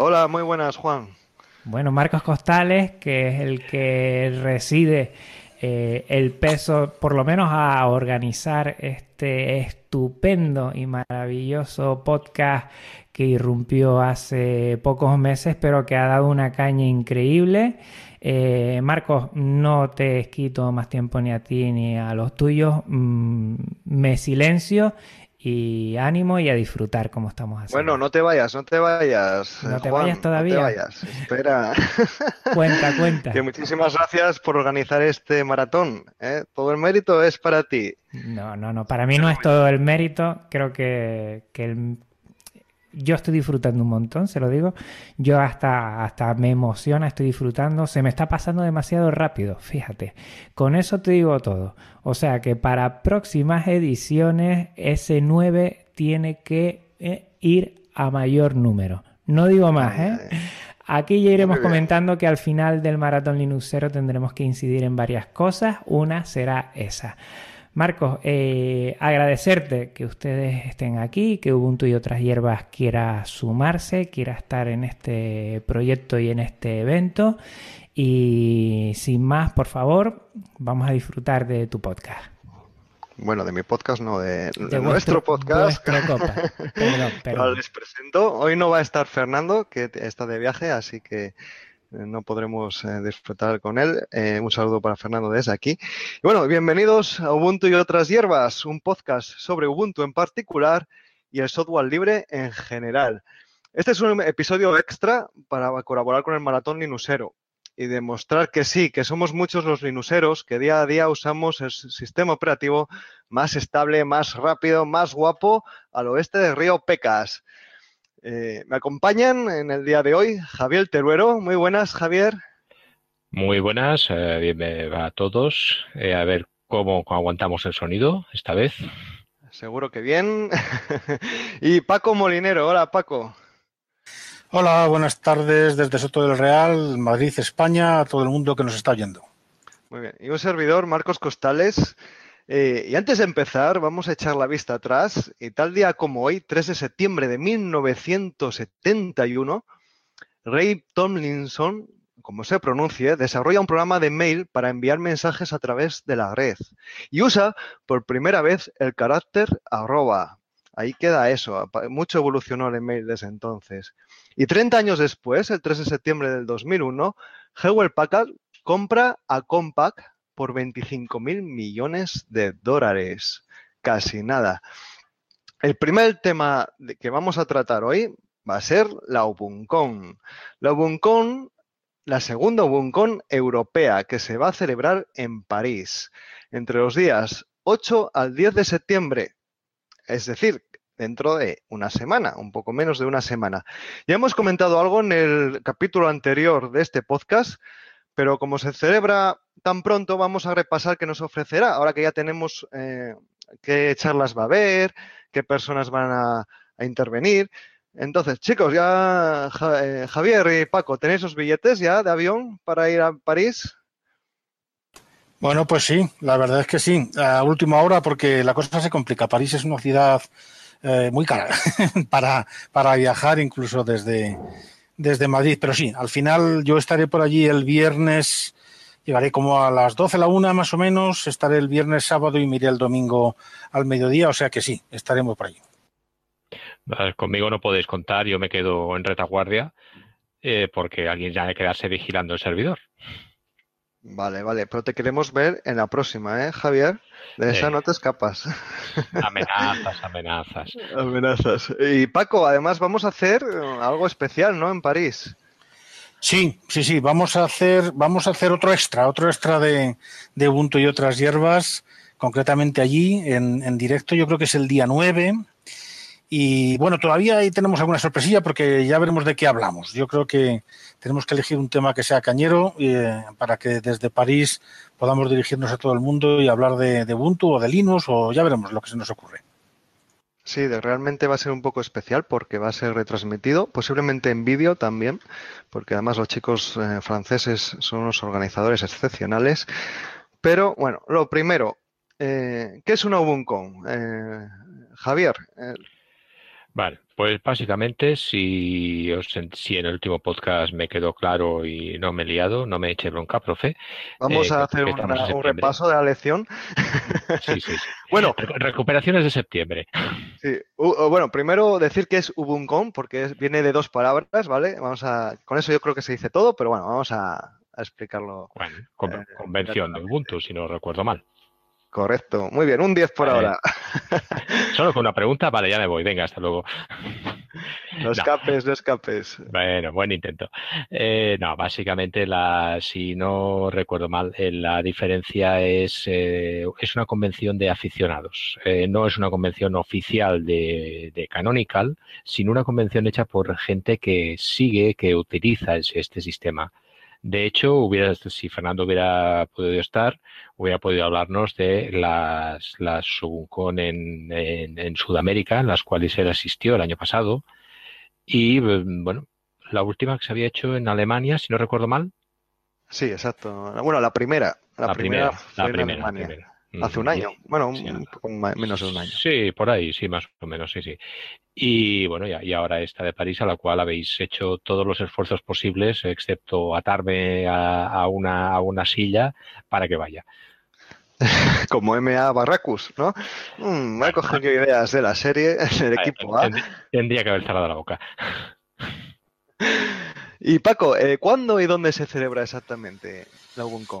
Hola, muy buenas, Juan. Bueno, Marcos Costales, que es el que reside eh, el peso, por lo menos a organizar este estupendo y maravilloso podcast que irrumpió hace pocos meses, pero que ha dado una caña increíble. Eh, Marcos, no te quito más tiempo ni a ti ni a los tuyos. Mm, me silencio y ánimo y a disfrutar como estamos haciendo. Bueno, no te vayas, no te vayas. No te vayas todavía. No te vayas, espera. cuenta, cuenta. Que muchísimas gracias por organizar este maratón. ¿eh? Todo el mérito es para ti. No, no, no. Para mí no es todo el mérito. Creo que, que el, yo estoy disfrutando un montón, se lo digo. Yo hasta, hasta me emociona, estoy disfrutando. Se me está pasando demasiado rápido, fíjate. Con eso te digo todo. O sea que para próximas ediciones, ese 9 tiene que eh, ir a mayor número. No digo más, ¿eh? Aquí ya iremos comentando que al final del maratón Linuxero tendremos que incidir en varias cosas. Una será esa. Marcos, eh, agradecerte que ustedes estén aquí, que Ubuntu y otras hierbas quiera sumarse, quiera estar en este proyecto y en este evento. Y sin más, por favor, vamos a disfrutar de tu podcast. Bueno, de mi podcast no, de, nuestro podcast. Perdón, les presento. Hoy no va a estar Fernando, que está de viaje, así que no podremos eh, disfrutar con él. Eh, un saludo para Fernando desde aquí. Y bueno, bienvenidos a Ubuntu y otras hierbas, un podcast sobre Ubuntu en particular y el software libre en general. Este es un episodio extra para colaborar con el Maratón Linuxero y demostrar que sí, que somos muchos los linuseros que día a día usamos el sistema operativo más estable, más rápido, más guapo al oeste del río Pecas. Eh, me acompañan en el día de hoy Javier Teruero. Muy buenas, Javier. Muy buenas, eh, bienvenidos a todos. Eh, a ver cómo aguantamos el sonido esta vez. Seguro que bien. y Paco Molinero. Hola, Paco. Hola, buenas tardes desde Soto del Real, Madrid, España, a todo el mundo que nos está oyendo. Muy bien. Y un servidor, Marcos Costales. Eh, y antes de empezar, vamos a echar la vista atrás. Y tal día como hoy, 3 de septiembre de 1971, Ray Tomlinson, como se pronuncie, desarrolla un programa de mail para enviar mensajes a través de la red. Y usa por primera vez el carácter arroba. Ahí queda eso. Mucho evolucionó el mail desde entonces. Y 30 años después, el 3 de septiembre del 2001, Hewlett Packard compra a Compaq por 25 mil millones de dólares. Casi nada. El primer tema que vamos a tratar hoy va a ser la UBUNCON. La UBUNCON, la segunda UBUNCON europea que se va a celebrar en París entre los días 8 al 10 de septiembre. Es decir, dentro de una semana, un poco menos de una semana. Ya hemos comentado algo en el capítulo anterior de este podcast pero como se celebra tan pronto, vamos a repasar qué nos ofrecerá, ahora que ya tenemos eh, qué charlas va a haber, qué personas van a, intervenir. Entonces, chicos, ya eh, Javier y Paco, ¿tenéis los billetes ya de avión para ir a París? Bueno, pues sí, la verdad es que sí, a última hora porque la cosa se complica. París es una ciudad eh, muy cara para, para viajar incluso desde, desde Madrid, pero sí, al final yo estaré por allí el viernes, llegaré como a las 12, la una más o menos, estaré el viernes, sábado y miré el domingo al mediodía, o sea que sí, estaremos por allí. Conmigo no podéis contar, yo me quedo en retaguardia eh, porque alguien ya hay que quedarse vigilando el servidor. Vale, vale, pero te queremos ver en la próxima, ¿eh, Javier? De esa no te escapas. Amenazas, amenazas. Amenazas. Y Paco, además vamos a hacer algo especial, ¿no? En París. Sí, sí, sí, vamos a hacer, vamos a hacer otro extra, otro extra de, de Ubuntu y otras hierbas, concretamente allí, en, en directo, yo creo que es el día 9 y bueno, todavía ahí tenemos alguna sorpresilla porque ya veremos de qué hablamos. Yo creo que tenemos que elegir un tema que sea cañero eh, para que desde París podamos dirigirnos a todo el mundo y hablar de, Ubuntu o de Linux o ya veremos lo que se nos ocurre. Sí, realmente va a ser un poco especial porque va a ser retransmitido, posiblemente en vídeo también, porque además los chicos eh, franceses son unos organizadores excepcionales. Pero bueno, lo primero, eh, ¿qué es una UbunCon? Javier, Vale, pues básicamente si, os, si en el último podcast me quedó claro y no me he liado, no me eche bronca, profe. Vamos eh, a hacer una- un repaso de la lección. Sí, sí, sí. Bueno, Recu- Recuperaciones de septiembre. sí, bueno, primero decir que es Ubuncom, porque es- viene de dos palabras, ¿vale? Vamos a, con eso yo creo que se dice todo, pero bueno, vamos a, a explicarlo Bueno, con- Eh, convención de Ubuntu, si no recuerdo mal. Correcto. Muy bien, un 10 por Vale. ahora. Solo con una pregunta, vale, ya me voy. Venga, hasta luego. No escapes, no escapes. Bueno, buen intento. Eh, no, básicamente, la, si no recuerdo mal, eh, la diferencia es, eh, es una convención de aficionados. Eh, no es una convención oficial de, de Canonical, sino una convención hecha por gente que sigue, que utiliza es- este sistema. De hecho, hubiera, si Fernando hubiera podido estar, hubiera podido hablarnos de las, las Subuncon en, en, en Sudamérica, en las cuales él asistió el año pasado. Y eh, bueno, la última que se había hecho en Alemania, si no recuerdo mal, Sí, exacto. Bueno, la primera. La, la, primera, primera, fue la primera, Alemania. primera. Hace un año. Bueno, un, Sí, un poco menos de un año. Sí, por ahí, sí, más o menos, sí, sí. Y bueno, ya, y ahora esta de París, a la cual habéis hecho todos los esfuerzos posibles, excepto atarme a, a una, a una silla para que vaya. Como MA Barracus, ¿no? Mm, me ha Bueno. cogido ideas de la serie, del equipo A. Tendría, tendría que haber cerrado la boca. Y Paco, eh, ¿cuándo y dónde se celebra exactamente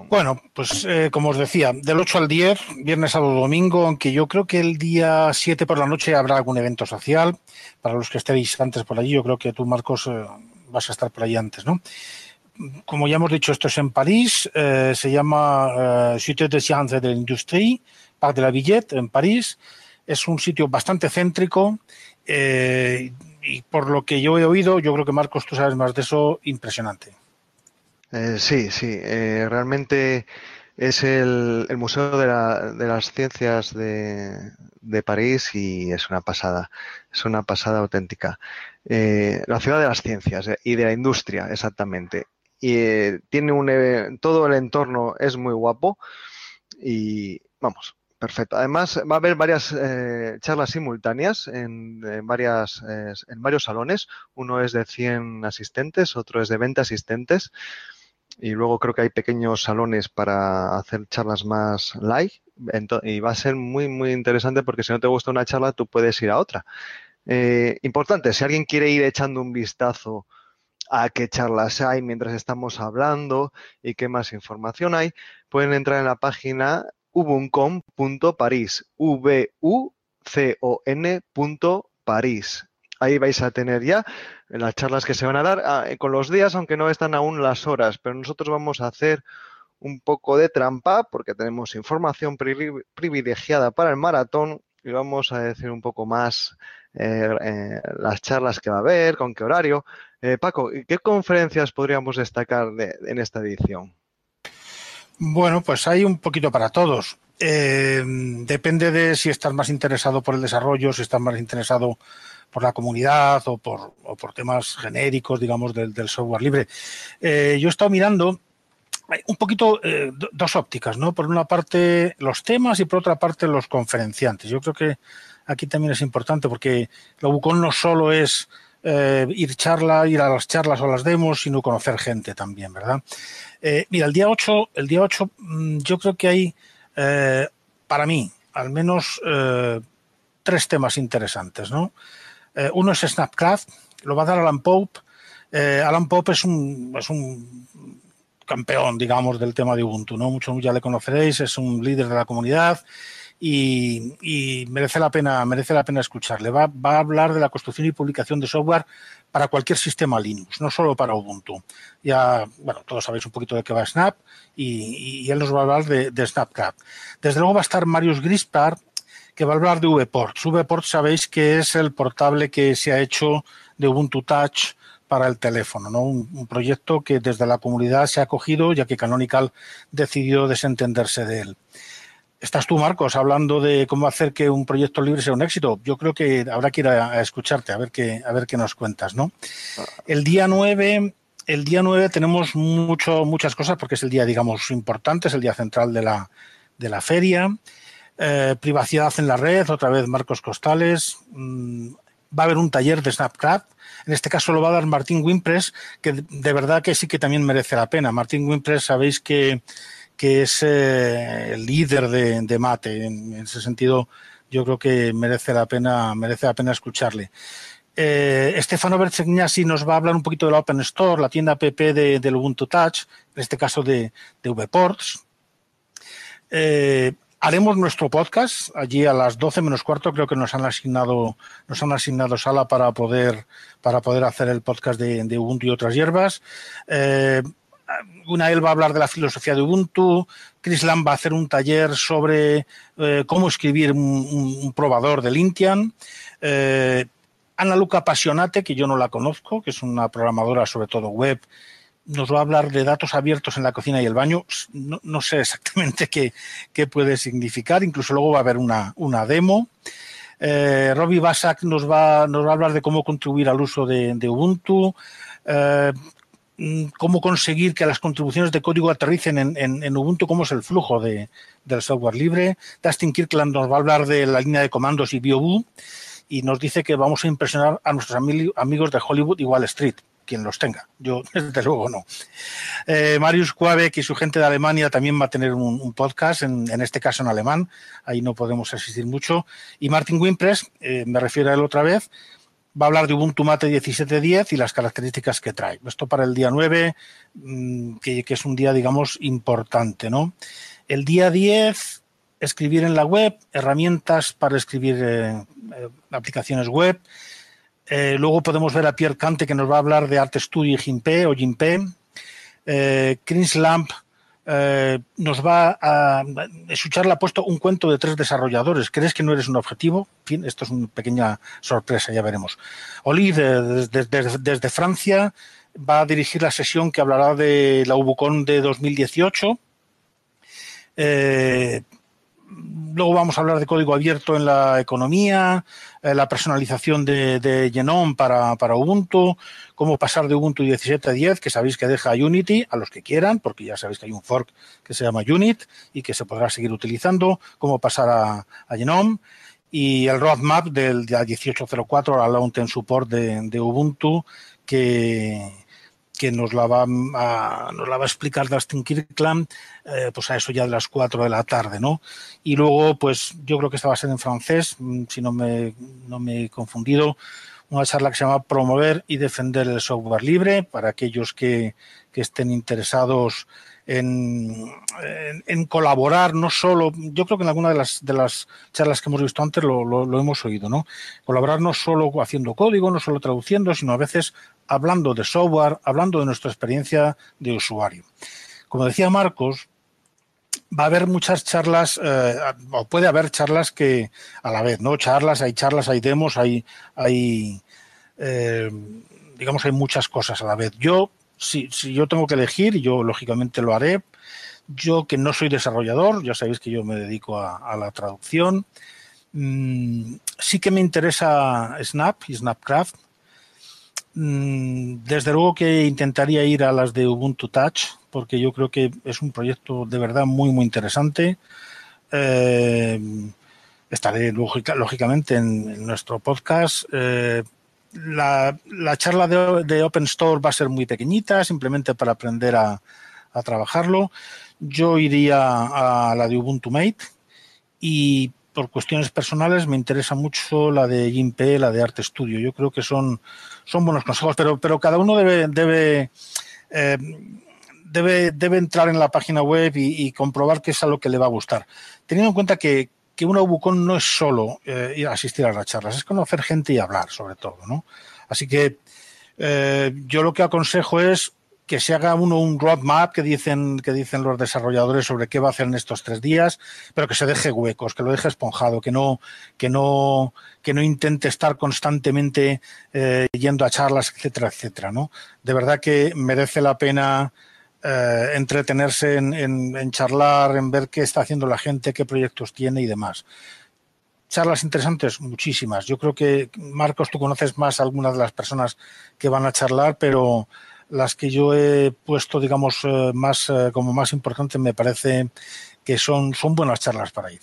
Bueno, pues eh, como os decía, del 8 al 10, viernes, sábado, domingo, aunque yo creo que el día 7 por la noche habrá algún evento social. Para los que estéis antes por allí, yo creo que tú, Marcos, eh, vas a estar por allí antes, ¿no? Como ya hemos dicho, esto es en París, eh, se llama Cité de Sciences de l'Industrie, Parc de la Villette, en París. Es un sitio bastante céntrico y por lo que yo he oído, yo creo que Marcos, tú sabes más de eso, impresionante. Eh, sí, sí, eh, realmente es el, Museo de, la- de las Ciencias de, París y es una pasada, es una pasada auténtica. Eh, la ciudad de las ciencias y de la industria, exactamente. Y eh, tiene un, todo el entorno es muy guapo y vamos, perfecto. Además va a haber varias charlas simultáneas en, en varias, en varios salones. Uno es de 100 asistentes, otro es de 20 asistentes y luego creo que hay pequeños salones para hacer charlas más live y va a ser muy muy interesante porque si no te gusta una charla tú puedes ir a otra. Eh, importante, si alguien quiere ir echando un vistazo a qué charlas hay mientras estamos hablando y qué más información hay, pueden entrar en la página ubuncom.paris, v u o n.paris. Ahí vais a tener ya las charlas que se van a dar ah, eh, con los días, aunque no están aún las horas, pero nosotros vamos a hacer un poco de trampa porque tenemos información privi- privilegiada para el maratón y vamos a decir un poco más eh, eh, las charlas que va a haber, con qué horario. Eh, Paco, ¿y ¿qué conferencias podríamos destacar de- en esta edición? Bueno, pues hay un poquito para todos. Eh, depende de si estás más interesado por el desarrollo, si estás más interesado por la comunidad o por, o por temas genéricos, digamos, del, software libre. Eh, yo he estado mirando hay un poquito eh, do- dos ópticas, ¿no? Por una parte los temas y por otra parte los conferenciantes. Yo creo que aquí también es importante porque la UCON no solo es eh, ir charla, ir a las charlas o las demos, sino conocer gente también, ¿verdad? Eh, mira, el día 8, el día 8 mm, yo creo que hay, eh, para mí, al menos eh, tres temas interesantes, ¿no? Eh, uno es Snapcraft, lo va a dar Alan Pope. Eh, Alan Pope es un, es un campeón, digamos, del tema de Ubuntu, ¿no? Muchos ya le conoceréis, es un líder de la comunidad y, merece la pena, merece la pena escucharle. Va, va a hablar de la construcción y publicación de software para cualquier sistema Linux, no solo para Ubuntu. Ya, bueno, todos sabéis un poquito de qué va Snap y, y él nos va a hablar de, de Snapcraft. Desde luego va a estar Marius Grispar, que va a hablar de VPorts. VPorts sabéis que es el portable que se ha hecho de Ubuntu Touch para el teléfono, ¿no? Un, proyecto que desde la comunidad se ha acogido ya que Canonical decidió desentenderse de él. Estás tú, Marcos, hablando de cómo hacer que un proyecto libre sea un éxito. Yo creo que habrá que ir a, a escucharte, a ver qué, a ver qué nos cuentas, ¿no? El día 9, el día 9 tenemos mucho, muchas cosas porque es el día, digamos, importante, es el día central de la, de la feria. Eh, privacidad en la red, otra vez Marcos Costales. Mm, va a haber un taller de Snapcraft. En este caso lo va a dar Martín Wimpress, que de verdad que sí que también merece la pena. Martín Wimpress, sabéis que, es eh, el líder de, Mate. En, ese sentido, yo creo que merece la pena, merece la pena escucharle. Eh, Stefano Berzegnasi nos va a hablar un poquito de la Open Store, la tienda app de, del Ubuntu Touch, en este caso de, de VPorts. Eh, haremos nuestro podcast allí a las 12 menos cuarto. Creo que nos han asignado, nos han asignado sala para poder, para poder hacer el podcast de, Ubuntu y otras hierbas. Eh, una él va a hablar de la filosofía de Ubuntu. Chris Lam va a hacer un taller sobre eh, cómo escribir un, probador de Lintian. Eh, Ana Luca Passionate, que yo no la conozco, que es una programadora sobre todo web nos va a hablar de datos abiertos en la cocina y el baño. No, sé exactamente qué, puede significar. Incluso luego va a haber una, demo. Eh, Robbie Basak nos va, nos va a hablar de cómo contribuir al uso de, Ubuntu. Eh, cómo conseguir que las contribuciones de código aterricen en, en, Ubuntu, cómo es el flujo de, del software libre. Dustin Kirkland nos va a hablar de la línea de comandos y BioBoo y nos dice que vamos a impresionar a nuestros amigos de Hollywood y Wall Street quien los tenga. Yo, desde luego, no. Eh, Marius Kuabek y su gente de Alemania también va a tener un, podcast, en, este caso en alemán. Ahí no podemos asistir mucho. Y Martin Wimpress, eh, me refiero a él otra vez, va a hablar de Ubuntu Mate 17.10 y las características que trae. Esto para el día 9, mm, que, es un día, digamos, importante, ¿no? El día 10, escribir en la web, herramientas para escribir eh, aplicaciones web. Eh, luego podemos ver a Pierre Cante que nos va a hablar de Art Studio y Gimpe o Gimpe. Eh, Chris Lamp eh, nos va a escuchar, le ha puesto un cuento de tres desarrolladores. ¿Crees que no eres un objetivo? En fin, esto es una pequeña sorpresa, ya veremos. Oli, desde, Francia, va a dirigir la sesión que hablará de la Ubucon de 2018. Eh, luego vamos a hablar de código abierto en la economía, eh, la personalización de, Genome para, Ubuntu, cómo pasar de Ubuntu 17 a 10, que sabéis que deja Unity a los que quieran, porque ya sabéis que hay un fork que se llama Unit y que se podrá seguir utilizando, cómo pasar a, Genome. Y el roadmap del día 1804 al long support de Ubuntu que que nos la va a, nos la va a explicar Dustin Kirkland, eh, pues a eso ya de las 4 de la tarde, ¿no? Y luego, pues yo creo que esta va a ser en francés, mm, si no me, no me he confundido, una charla que se llama Promover y defender el software libre para aquellos que, que estén interesados en, en, colaborar, no solo, yo creo que en alguna de las, de las charlas que hemos visto antes lo, lo, hemos oído, ¿no? Colaborar no solo haciendo código, no solo traduciendo, sino a veces hablando de software, hablando de nuestra experiencia de usuario. Como decía Marcos, va a haber muchas charlas, eh, o puede haber charlas que a la vez, ¿no? Charlas, hay charlas, hay demos, hay, hay eh, digamos, hay muchas cosas a la vez. Yo si, yo tengo que elegir, yo lógicamente lo haré, yo que no soy desarrollador, ya sabéis que yo me dedico a, la traducción, mm, sí que me interesa Snap y Snapcraft. Mm, desde luego que intentaría ir a las de Ubuntu Touch, porque yo creo que es un proyecto de verdad muy, muy interesante. Eh, estaré lógicamente en, nuestro podcast. Eh, la, charla de, Open Store va a ser muy pequeñita, simplemente para aprender a, trabajarlo. Yo iría a la de Ubuntu Mate y por cuestiones personales me interesa mucho la de GIMP, la de Art Studio. Yo creo que son, son buenos consejos, pero, pero cada uno debe, debe, eh, debe, debe entrar en la página web y, y, comprobar qué es a lo que le va a gustar. Teniendo en cuenta que, que una UBUCON no es solo eh, asistir a las charlas, es conocer gente y hablar, sobre todo, ¿no? Así que eh, yo lo que aconsejo es que se haga uno un roadmap que dicen, que dicen los desarrolladores sobre qué va a hacer en estos tres días, pero que se deje huecos, que lo deje esponjado, que no, que no, que no intente estar constantemente eh, yendo a charlas, etcétera, etcétera, ¿no? De verdad que merece la pena eh, entretenerse en, charlar, en ver qué está haciendo la gente, qué proyectos tiene y demás. Charlas interesantes, muchísimas. Yo creo que, Marcos, tú conoces más a algunas de las personas que van a charlar, pero las que yo he puesto, digamos, eh, más eh, como más importantes me parece que son, son buenas charlas para ir.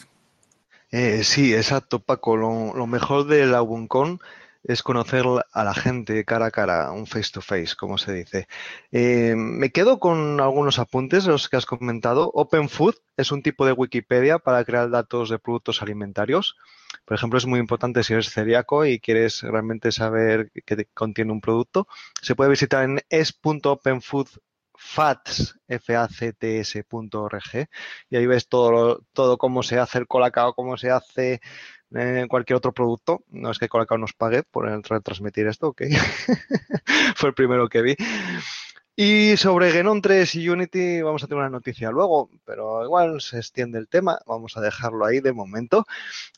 sí, exacto, Paco. Lo, mejor de la UNCON es conocer a la gente cara a cara, un face to face, como se dice. Eh, me quedo con algunos apuntes, los que has comentado. Open Food es un tipo de Wikipedia para crear datos de productos alimentarios. Por ejemplo, es muy importante si eres celíaco y quieres realmente saber qué contiene un producto. Se puede visitar en es.openfoodfats.org y ahí ves todo, todo cómo se hace el colacao, cómo se hace eh, cualquier otro producto. No es que Colacao nos pague por retransmitir esto, ok. Fue el primero que vi. Y sobre Genon 3 y Unity vamos a tener una noticia luego, pero igual se extiende el tema, vamos a dejarlo ahí de momento.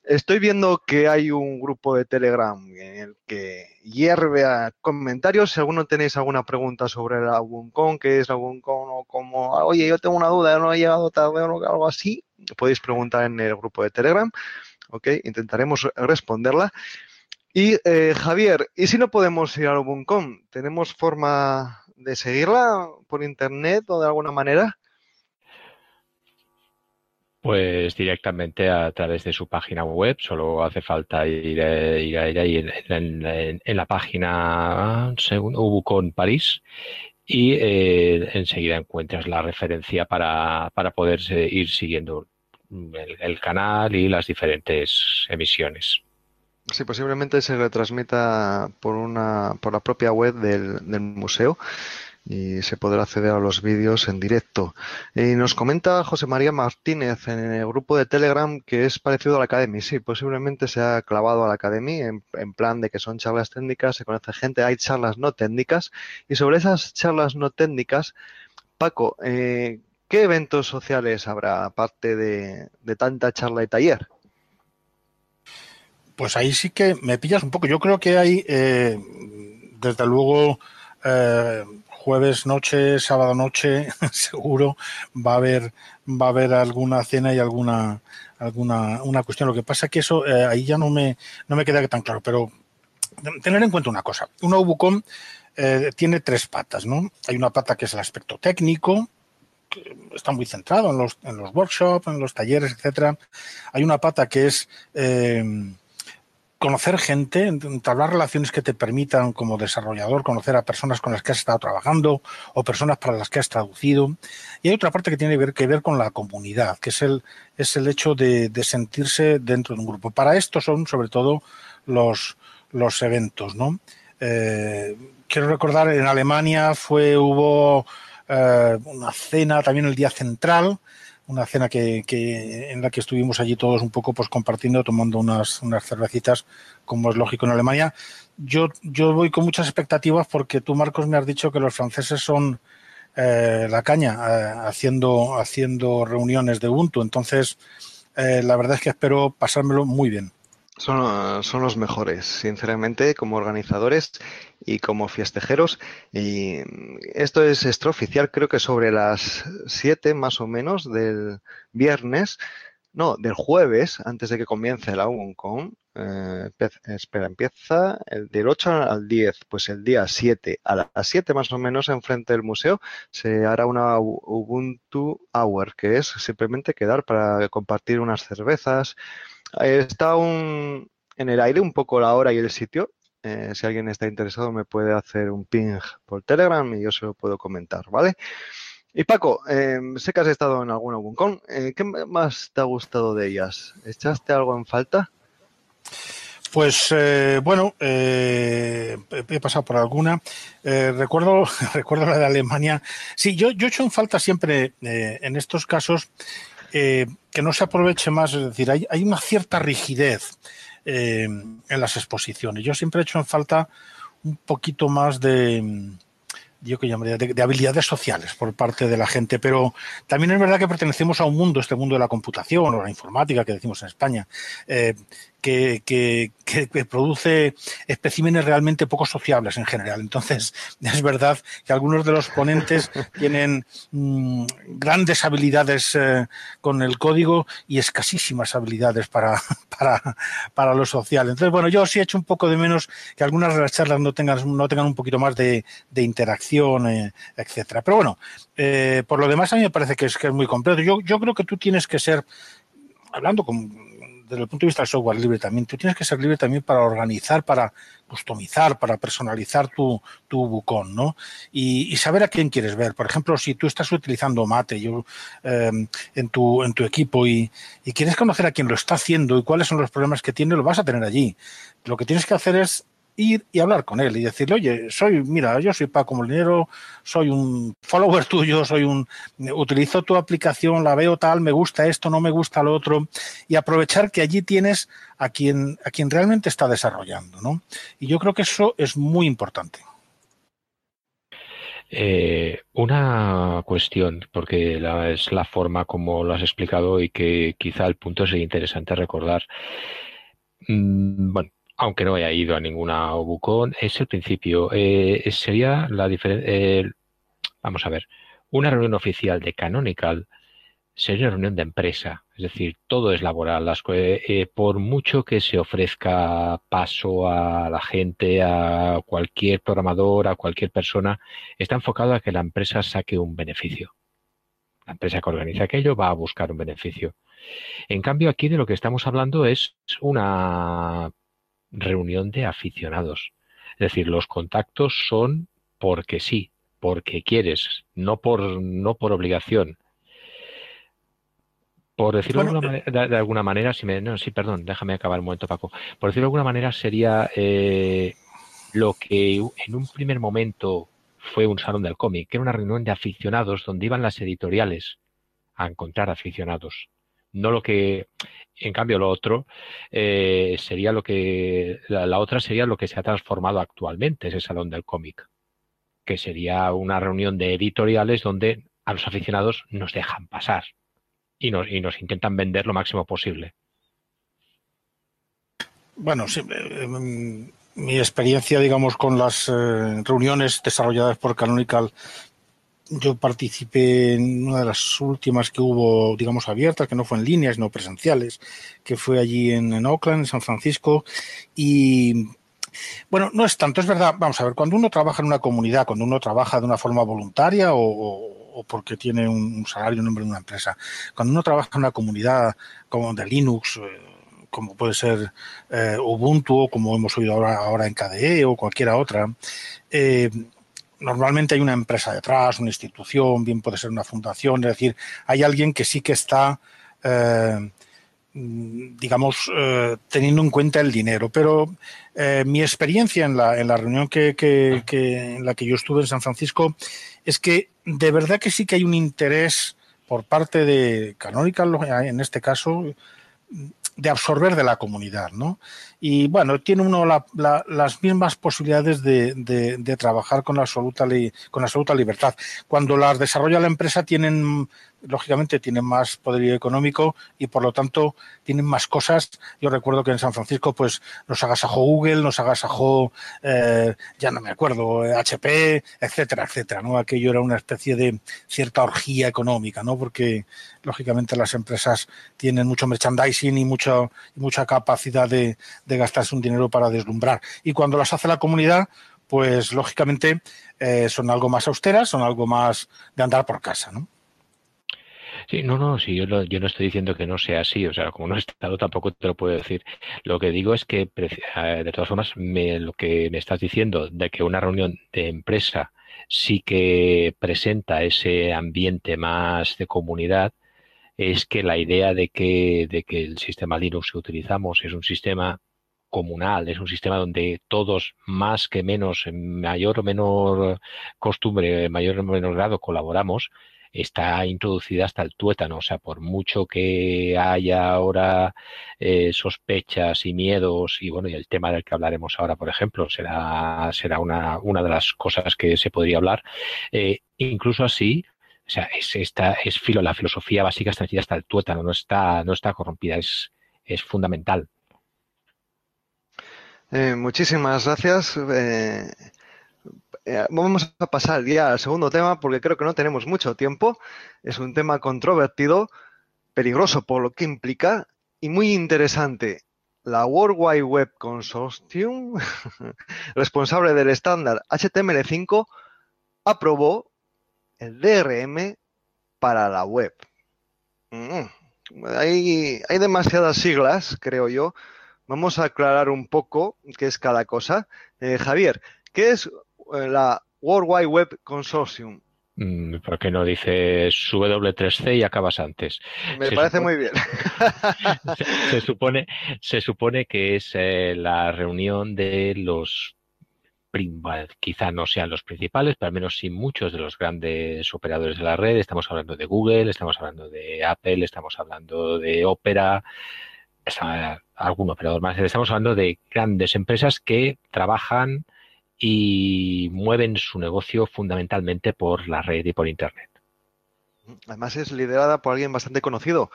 Estoy viendo que hay un grupo de Telegram en el que hierve a comentarios. Si alguno tenéis alguna pregunta sobre la WunCon, qué es la WunCon o como, oye, yo tengo una duda, no he llegado tarde o algo así, podéis preguntar en el grupo de Telegram. ¿ok? Intentaremos responderla. Y eh, Javier, ¿y si no podemos ir a Ubuncom? ¿Tenemos forma de seguirla por internet o de alguna manera? Pues directamente a través de su página web, solo hace falta ir, eh, ir, ahí en, la página Ubucon París y eh, enseguida encuentras la referencia para, para poder ir siguiendo el, canal y las diferentes emisiones. Sí, posiblemente se retransmita por una por la propia web del, museo y se podrá acceder a los vídeos en directo. Y nos comenta José María Martínez en el grupo de Telegram que es parecido a la Academy. Sí, posiblemente se ha clavado a la Academy en, en, plan de que son charlas técnicas, se conoce gente, hay charlas no técnicas y sobre esas charlas no técnicas, Paco, eh, ¿Qué eventos sociales habrá aparte de, tanta charla y taller? Pues ahí sí que me pillas un poco. Yo creo que hay, eh, desde luego, eh, jueves noche, sábado noche, seguro va a haber va a haber alguna cena y alguna alguna una cuestión. Lo que pasa es que eso eh, ahí ya no me no me queda tan claro. Pero tener en cuenta una cosa. Una Ubucom tiene tres patas, ¿no? Hay una pata que es el aspecto técnico, está muy centrado en los, en los workshops, en los talleres, etcétera. Hay una pata que es conocer gente, entablar relaciones que te permitan como desarrollador conocer a personas con las que has estado trabajando o personas para las que has traducido. Y hay otra parte que tiene que ver, que ver con la comunidad, que es el, es el hecho de, sentirse dentro de un grupo. Para esto son sobre todo los, los eventos, ¿no? Eh, quiero recordar, en Alemania fue, hubo eh, una cena también el día central, una cena que, en la que estuvimos allí todos un poco pues compartiendo, tomando unas, unas cervecitas, como es lógico en Alemania. Yo, yo voy con muchas expectativas porque tú, Marcos, me has dicho que los franceses son eh, la caña eh, haciendo, haciendo reuniones de Ubuntu. Entonces, la verdad es que espero pasármelo muy bien. Son, son, los mejores, sinceramente, como organizadores y como fiestejeros. Y esto es extraoficial, creo que sobre las 7 más o menos del viernes, no, del jueves, antes de que comience la UNCOM. Eh, espera, empieza el del 8 al 10, pues el día 7 a las 7 más o menos enfrente del museo se hará una Ubuntu Hour, que es simplemente quedar para compartir unas cervezas Está un, en el aire un poco la hora y el sitio. Eh, si alguien está interesado me puede hacer un ping por Telegram y yo se lo puedo comentar, ¿vale? Y Paco, eh, sé que has estado en alguna Buncon. Eh, ¿Qué más te ha gustado de ellas? ¿Echaste algo en falta? Pues bueno, he pasado por alguna. recuerdo, recuerdo la de Alemania. Sí, yo, yo he hecho en falta siempre en estos casos eh, que no se aproveche más, es decir, hay, hay una cierta rigidez eh, en las exposiciones. Yo siempre he hecho en falta un poquito más de, yo que llamaría de, habilidades sociales por parte de la gente, pero también es verdad que pertenecemos a un mundo, este mundo de la computación o la informática que decimos en España, eh, que, que, que, produce especímenes realmente poco sociables en general. Entonces, es verdad que algunos de los ponentes tienen mm, grandes habilidades eh, con el código y escasísimas habilidades para, para, para lo social. Entonces, bueno, yo sí he hecho un poco de menos que algunas de las charlas no tengan, no tengan un poquito más de, de interacción, eh, etcétera. Pero bueno, eh, por lo demás a mí me parece que es, que es muy completo. Yo, yo creo que tú tienes que ser, hablando con desde el punto de vista del software libre también, tú tienes que ser libre también para organizar, para customizar, para personalizar tu, tu bucón, ¿no? Y, saber a quién quieres ver. Por ejemplo, si tú estás utilizando Mate yo, eh, en, tu, en tu equipo y, y quieres conocer a quién lo está haciendo y cuáles son los problemas que tiene, lo vas a tener allí. Lo que tienes que hacer es ir y hablar con él y decirle, oye, soy, mira, yo soy Paco Molinero, soy un follower tuyo, soy un, utilizo tu aplicación, la veo tal, me gusta esto, no me gusta lo otro, y aprovechar que allí tienes a quien, a quien realmente está desarrollando, ¿no? Y yo creo que eso es muy importante. Eh, una cuestión, porque es la forma como lo has explicado y que quizá el punto sería interesante recordar. Mm, bueno, aunque no haya ido a ninguna Obucon, es el principio. Eh, sería la diferencia. vamos a ver, una reunión oficial de Canonical sería una reunión de empresa, es decir, todo es laboral. Eh, por mucho que se ofrezca paso a la gente, a cualquier programador, a cualquier persona, está enfocado a que la empresa saque un beneficio. La empresa que organiza aquello va a buscar un beneficio. En cambio, aquí de lo que estamos hablando es una reunión de aficionados. Es decir, los contactos son porque sí, porque quieres, no por, no por obligación. Por decirlo de, alguna manera, si me, no, sí, perdón, déjame acabar un momento, Paco. Por decirlo de alguna manera, sería eh, lo que en un primer momento fue un salón del cómic, que era una reunión de aficionados donde iban las editoriales a encontrar aficionados. No lo que en cambio, lo otro eh, sería lo que, la, otra sería lo que se ha transformado actualmente, ese salón del cómic, que sería una reunión de editoriales donde a los aficionados nos dejan pasar y nos, y nos intentan vender lo máximo posible. Bueno, sí, eh, mi experiencia, digamos, con las eh, reuniones desarrolladas por Canonical yo participé en una de las últimas que hubo, digamos, abiertas, que no fue en línea, sino presenciales, que fue allí en, Oakland, en San Francisco. Y bueno, no es tanto, es verdad, vamos a ver, cuando uno trabaja en una comunidad, cuando uno trabaja de una forma voluntaria o, porque tiene un, salario en nombre de una empresa, cuando uno trabaja en una comunidad como de Linux, eh, como puede ser eh, Ubuntu o como hemos oído ahora, ahora en KDE o cualquiera otra, eh, normalmente hay una empresa detrás, una institución, bien puede ser una fundación, es decir, hay alguien que sí que está, eh, digamos, eh, teniendo en cuenta el dinero. Pero eh, mi experiencia en la, en la reunión que, que, en la que yo estuve en San Francisco es que de verdad que sí que hay un interés por parte de Canonical, en este caso, de absorber de la comunidad, ¿no? Y bueno, tiene uno las mismas posibilidades de, de, trabajar con la absoluta con la absoluta libertad. Cuando las desarrolla la empresa tienen lógicamente tienen más poderío económico y por lo tanto tienen más cosas. Yo recuerdo que en San Francisco pues nos agasajó Google, nos agasajó, eh, ya no me acuerdo, HP, etcétera, etcétera, ¿no? Aquello era una especie de cierta orgía económica, ¿no? Porque lógicamente las empresas tienen mucho merchandising y mucha, mucha capacidad de, de gastarse un dinero para deslumbrar. Y cuando las hace la comunidad, pues lógicamente eh, son algo más austeras, son algo más de andar por casa, ¿no? Sí, no, no, sí, yo no, yo no estoy diciendo que no sea así, o sea, como no he estado tampoco te lo puedo decir. Lo que digo es que, de todas formas, me, lo que me estás diciendo de que una reunión de empresa sí que presenta ese ambiente más de comunidad, es que la idea de que, de que el sistema Linux que utilizamos es un sistema comunal, es un sistema donde todos más que menos, en mayor o menor costumbre, en mayor o menor grado colaboramos, está introducida hasta el tuétano. O sea, por mucho que haya ahora eh, sospechas y miedos, y bueno, y el tema del que hablaremos ahora, por ejemplo, será, será una, una de las cosas que se podría hablar. Eh, incluso así, o sea, es, esta, es filo, la filosofía básica está hasta el tuétano, no está, no está corrompida, es, es fundamental. Eh, muchísimas gracias. Eh, vamos a pasar ya al segundo tema porque creo que no tenemos mucho tiempo. Es un tema controvertido, peligroso por lo que implica y muy interesante. La World Wide Web Consortium, responsable del estándar HTML5, aprobó el DRM para la web. Mm, hay demasiadas siglas, creo yo. Vamos a aclarar un poco qué es cada cosa. Eh, Javier, ¿qué es eh, la World Wide Web Consortium? Mm, ¿Por qué no dices W3C y acabas antes? Me parece muy bien. se, supone, se supone que es eh, la reunión de los quizá no sean los principales, pero al menos sí muchos de los grandes operadores de la red. Estamos hablando de Google, estamos hablando de Apple, estamos hablando de Opera, algún operador más. Estamos hablando de grandes empresas que trabajan y mueven su negocio fundamentalmente por la red y por Internet. Además es liderada por alguien bastante conocido,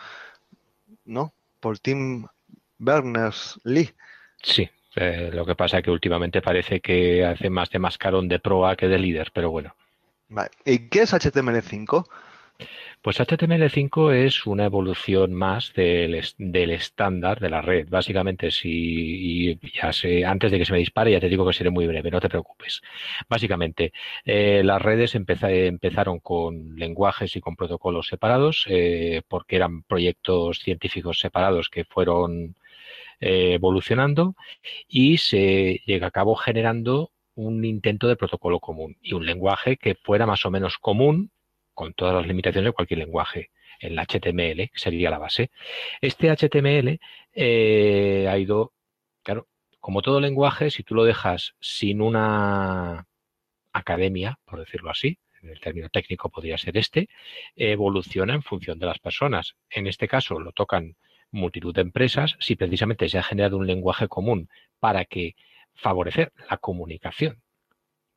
¿no? Por Tim Berners-Lee. Sí, eh, lo que pasa es que últimamente parece que hace más de mascarón de proa que de líder, pero bueno. ¿Y qué es HTML5? Pues HTML5 es una evolución más del, estándar de la red. Básicamente, si ya sé, antes de que se me dispare, ya te digo que seré muy breve, no te preocupes. Básicamente, eh, las redes empezaron con lenguajes y con protocolos separados, eh, porque eran proyectos científicos separados que fueron eh, evolucionando y se llega a cabo generando un intento de protocolo común y un lenguaje que fuera más o menos común con todas las limitaciones de cualquier lenguaje. El HTML sería la base. Este HTML eh, ha ido, claro, como todo lenguaje, si tú lo dejas sin una academia, por decirlo así, el término técnico podría ser este, evoluciona en función de las personas. En este caso lo tocan multitud de empresas si precisamente se ha generado un lenguaje común para que favorecer la comunicación.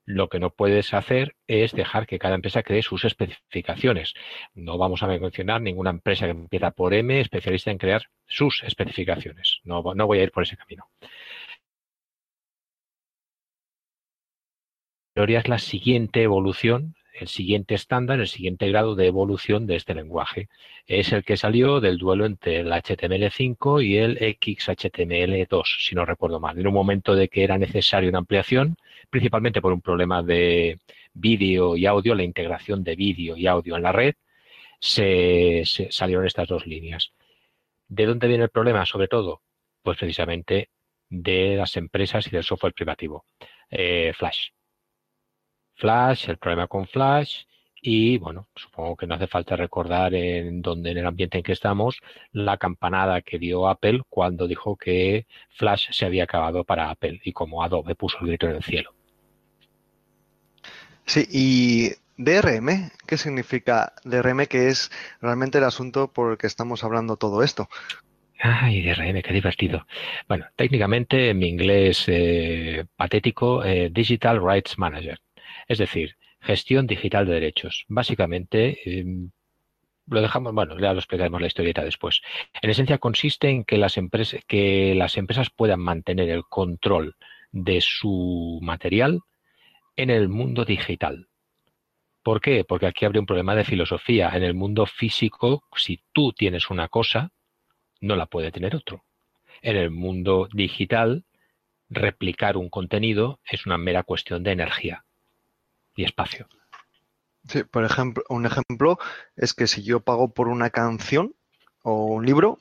Lo que no puedes hacer es dejar que cada empresa cree sus especificaciones. No vamos a mencionar ninguna empresa que empieza por M especialista en crear sus especificaciones. No, no voy a ir por ese camino. teoría es la siguiente evolución el siguiente estándar, el siguiente grado de evolución de este lenguaje. Es el que salió del duelo entre el HTML5 y el XHTML2, si no recuerdo mal. En un momento de que era necesaria una ampliación, principalmente por un problema de vídeo y audio, la integración de vídeo y audio en la red, se, salieron estas dos líneas. ¿De dónde viene el problema? Sobre todo, pues precisamente de las empresas y del software privativo. Eh, Flash. Flash, el problema con Flash y bueno, supongo que no hace falta recordar en donde en el ambiente en que estamos la campanada que dio Apple cuando dijo que Flash se había acabado para Apple y como Adobe puso el grito en el cielo. Sí, y DRM, ¿qué significa DRM? Que es realmente el asunto por el que estamos hablando todo esto. Ay, DRM, qué divertido. Bueno, técnicamente en mi inglés eh, patético, eh, Digital Rights Manager. Es decir, gestión digital de derechos. Básicamente, em, lo dejamos, bueno, ya lo explicaremos la historieta después. En esencia consiste en que las, empresas, que las empresas puedan mantener el control de su material en el mundo digital. ¿Por qué? Porque aquí habría un problema de filosofía. En el mundo físico, si tú tienes una cosa, no la puede tener otro. En el mundo digital, replicar un contenido es una mera cuestión de energía y espacio. Sí, por ejemplo, un ejemplo es que si yo pago por una canción o un libro,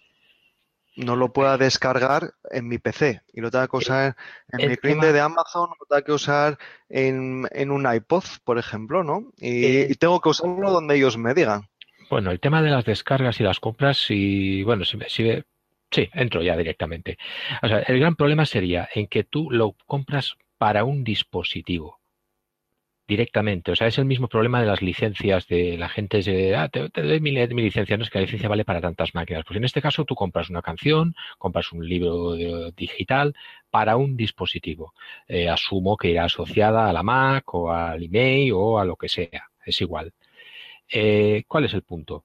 no lo pueda descargar en mi PC y lo tenga que usar en mi cliente de Amazon, lo tenga que usar en, un iPod, por ejemplo, ¿no? Y, tengo que usarlo donde ellos me digan. Bueno, el tema de las descargas y las compras, y bueno, si, si, sí, entro ya directamente. O sea, el gran problema sería en que tú lo compras para un dispositivo directamente. O sea, es el mismo problema de las licencias de la gente. De, ah, te, doy mi, licencia, no es que la licencia vale para tantas máquinas. Pues en este caso tú compras una canción, compras un libro digital para un dispositivo. Eh, asumo que irá asociada a la Mac o al email o a lo que sea. Es igual. Eh, ¿Cuál es el punto?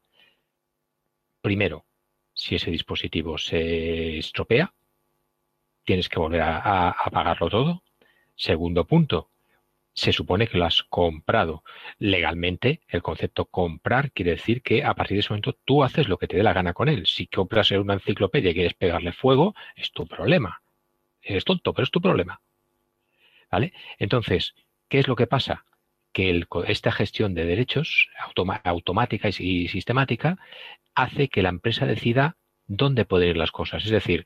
Primero, si ese dispositivo se estropea, tienes que volver a, a pagarlo todo. Segundo punto, se supone que lo has comprado. Legalmente, el concepto comprar quiere decir que a partir de ese momento tú haces lo que te dé la gana con él. Si compras una enciclopedia y quieres pegarle fuego, es tu problema. Eres tonto, pero es tu problema. ¿Vale? Entonces, ¿qué es lo que pasa? que esta gestión de derechos automática y, sistemática hace que la empresa decida dónde pueden ir las cosas. Es decir,